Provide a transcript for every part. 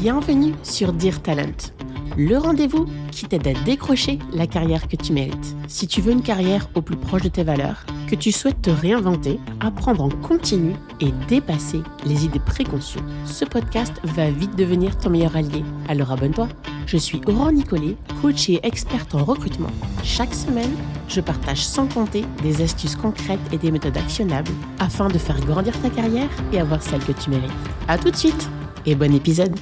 Bienvenue sur Dear Talent, le rendez-vous qui t'aide à décrocher la carrière que tu mérites. Si tu veux une carrière au plus proche de tes valeurs, que tu souhaites te réinventer, apprendre en continu et dépasser les idées préconçues, ce podcast va vite devenir ton meilleur allié. Alors abonne-toi. Je suis Aurore Nicolet, coach et experte en recrutement. Chaque semaine, je partage sans compter des astuces concrètes et des méthodes actionnables afin de faire grandir ta carrière et avoir celle que tu mérites. À tout de suite et bon épisode.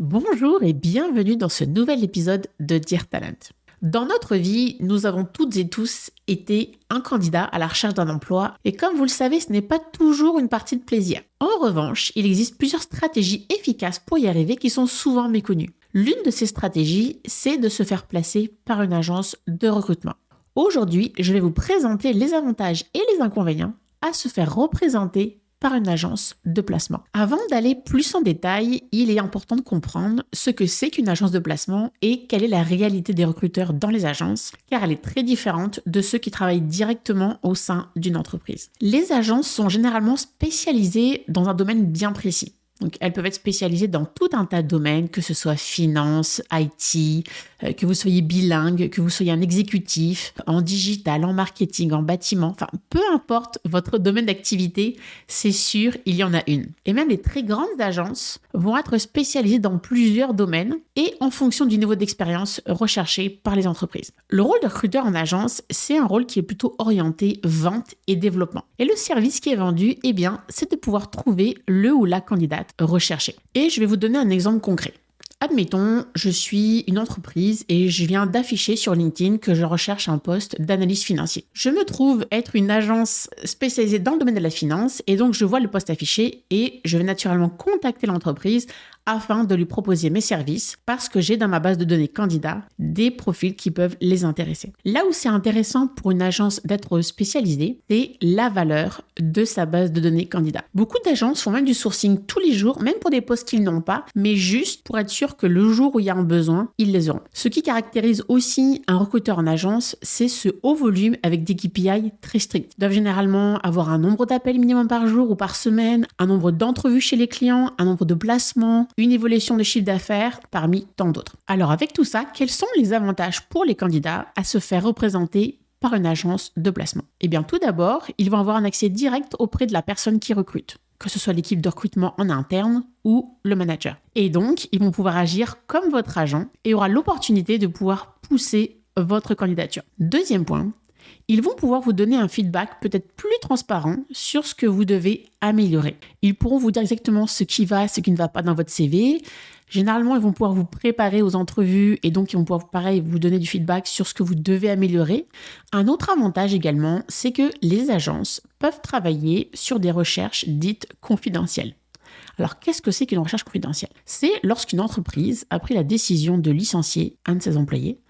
Bonjour et bienvenue dans ce nouvel épisode de Dear Talent. Dans notre vie, nous avons toutes et tous été un candidat à la recherche d'un emploi et comme vous le savez, ce n'est pas toujours une partie de plaisir. En revanche, il existe plusieurs stratégies efficaces pour y arriver qui sont souvent méconnues. L'une de ces stratégies, c'est de se faire placer par une agence de recrutement. Aujourd'hui, je vais vous présenter les avantages et les inconvénients à se faire représenter par une agence de placement. Avant d'aller plus en détail, il est important de comprendre ce que c'est qu'une agence de placement et quelle est la réalité des recruteurs dans les agences, car elle est très différente de ceux qui travaillent directement au sein d'une entreprise. Les agences sont généralement spécialisées dans un domaine bien précis. Donc, elles peuvent être spécialisées dans tout un tas de domaines, que ce soit finance, IT, que vous soyez bilingue, que vous soyez un exécutif, en digital, en marketing, en bâtiment, enfin, peu importe votre domaine d'activité, c'est sûr, il y en a une. Et même les très grandes agences vont être spécialisées dans plusieurs domaines et en fonction du niveau d'expérience recherché par les entreprises. Le rôle de recruteur en agence, c'est un rôle qui est plutôt orienté vente et développement. Et le service qui est vendu, eh bien, c'est de pouvoir trouver le ou la candidate recherché. Et je vais vous donner un exemple concret. Admettons, je suis une entreprise et je viens d'afficher sur LinkedIn que je recherche un poste d'analyse financier. Je me trouve être une agence spécialisée dans le domaine de la finance et donc je vois le poste affiché et je vais naturellement contacter l'entreprise afin de lui proposer mes services parce que j'ai dans ma base de données candidats des profils qui peuvent les intéresser. Là où c'est intéressant pour une agence d'être spécialisée, c'est la valeur de sa base de données candidats. Beaucoup d'agences font même du sourcing tous les jours, même pour des postes qu'ils n'ont pas, mais juste pour être sûr que le jour où il y a un besoin, ils les auront. Ce qui caractérise aussi un recruteur en agence, c'est ce haut volume avec des KPI très stricts. Ils doivent généralement avoir un nombre d'appels minimum par jour ou par semaine, un nombre d'entrevues chez les clients, un nombre de placements, une évolution de chiffre d'affaires parmi tant d'autres. Alors avec tout ça, quels sont les avantages pour les candidats à se faire représenter par une agence de placement? Eh bien tout d'abord, ils vont avoir un accès direct auprès de la personne qui recrute que ce soit l'équipe de recrutement en interne ou le manager. Et donc, ils vont pouvoir agir comme votre agent et aura l'opportunité de pouvoir pousser votre candidature. Deuxième point, ils vont pouvoir vous donner un feedback peut-être plus transparent sur ce que vous devez améliorer. Ils pourront vous dire exactement ce qui va, ce qui ne va pas dans votre CV. Généralement, ils vont pouvoir vous préparer aux entrevues et donc ils vont pouvoir, vous donner du feedback sur ce que vous devez améliorer. Un autre avantage également, c'est que les agences peuvent travailler sur des recherches dites confidentielles. Alors, qu'est-ce que c'est qu'une recherche confidentielle? C'est lorsqu'une entreprise a pris la décision de licencier un de ses employés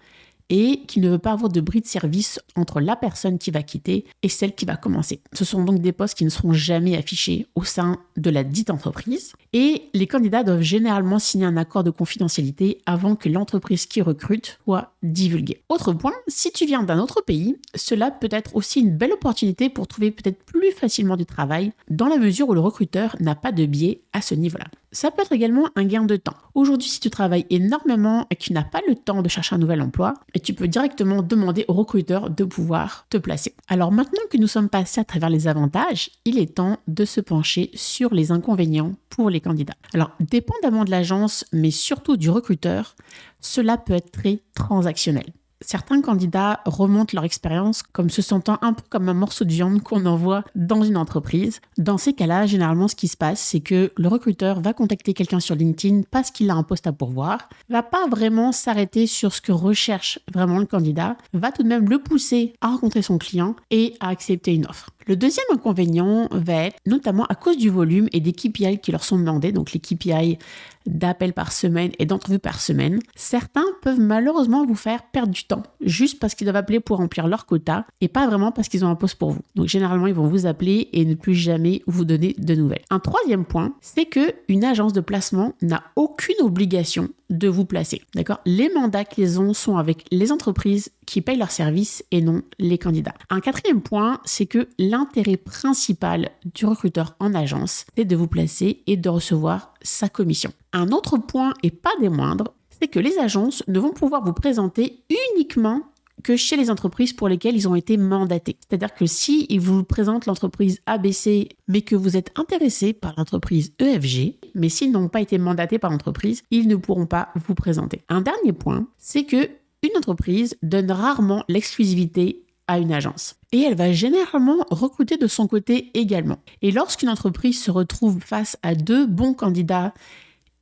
et qu'il ne veut pas avoir de bris de service entre la personne qui va quitter et celle qui va commencer. Ce sont donc des postes qui ne seront jamais affichés au sein de la dite entreprise et les candidats doivent généralement signer un accord de confidentialité avant que l'entreprise qui recrute soit divulguée. Autre point, si tu viens d'un autre pays, cela peut être aussi une belle opportunité pour trouver peut-être plus facilement du travail dans la mesure où le recruteur n'a pas de biais à ce niveau-là. Ça peut être également un gain de temps. Aujourd'hui, si tu travailles énormément et que tu n'as pas le temps de chercher un nouvel emploi, tu peux directement demander au recruteur de pouvoir te placer. Alors maintenant que nous sommes passés à travers les avantages, il est temps de se pencher sur les inconvénients pour les candidats. Alors, dépendamment de l'agence, mais surtout du recruteur, cela peut être très transactionnel certains candidats remontent leur expérience comme se sentant un peu comme un morceau de viande qu'on envoie dans une entreprise. Dans ces cas-là, généralement, ce qui se passe, c'est que le recruteur va contacter quelqu'un sur LinkedIn parce qu'il a un poste à pourvoir, va pas vraiment s'arrêter sur ce que recherche vraiment le candidat, va tout de même le pousser à rencontrer son client et à accepter une offre. Le deuxième inconvénient va être notamment à cause du volume et des KPI qui leur sont demandés, donc les KPI d'appels par semaine et d'entrevues par semaine, certains peuvent malheureusement vous faire perdre du temps juste parce qu'ils doivent appeler pour remplir leur quota et pas vraiment parce qu'ils ont un poste pour vous. Donc généralement, ils vont vous appeler et ne plus jamais vous donner de nouvelles. Un troisième point, c'est que une agence de placement n'a aucune obligation de vous placer. D'accord? Les mandats qu'ils ont sont avec les entreprises qui payent leurs services et non les candidats. Un quatrième point, c'est que l'intérêt principal du recruteur en agence, c'est de vous placer et de recevoir sa commission. Un autre point, et pas des moindres, c'est que les agences ne vont pouvoir vous présenter uniquement que chez les entreprises pour lesquelles ils ont été mandatés. C'est-à-dire que si ils vous présentent l'entreprise ABC, mais que vous êtes intéressé par l'entreprise EFG, mais s'ils n'ont pas été mandatés par l'entreprise, ils ne pourront pas vous présenter. Un dernier point, c'est que une entreprise donne rarement l'exclusivité à une agence. Et elle va généralement recruter de son côté également. Et lorsqu'une entreprise se retrouve face à deux bons candidats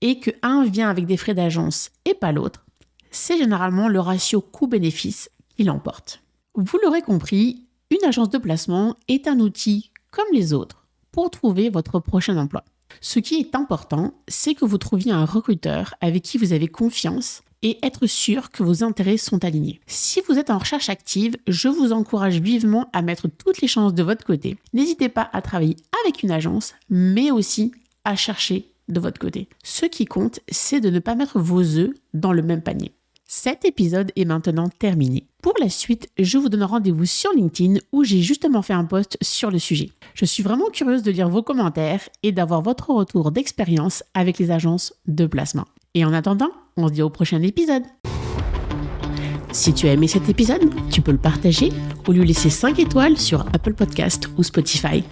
et que un vient avec des frais d'agence et pas l'autre, c'est généralement le ratio coût-bénéfice qui l'emporte. Vous l'aurez compris, une agence de placement est un outil comme les autres pour trouver votre prochain emploi. Ce qui est important, c'est que vous trouviez un recruteur avec qui vous avez confiance et être sûr que vos intérêts sont alignés. Si vous êtes en recherche active, je vous encourage vivement à mettre toutes les chances de votre côté. N'hésitez pas à travailler avec une agence, mais aussi à chercher de votre côté. Ce qui compte, c'est de ne pas mettre vos œufs dans le même panier. Cet épisode est maintenant terminé. Pour la suite, je vous donne rendez-vous sur LinkedIn où j'ai justement fait un post sur le sujet. Je suis vraiment curieuse de lire vos commentaires et d'avoir votre retour d'expérience avec les agences de placement. Et en attendant, on se dit au prochain épisode. Si tu as aimé cet épisode, tu peux le partager ou lui laisser 5 étoiles sur Apple Podcast ou Spotify.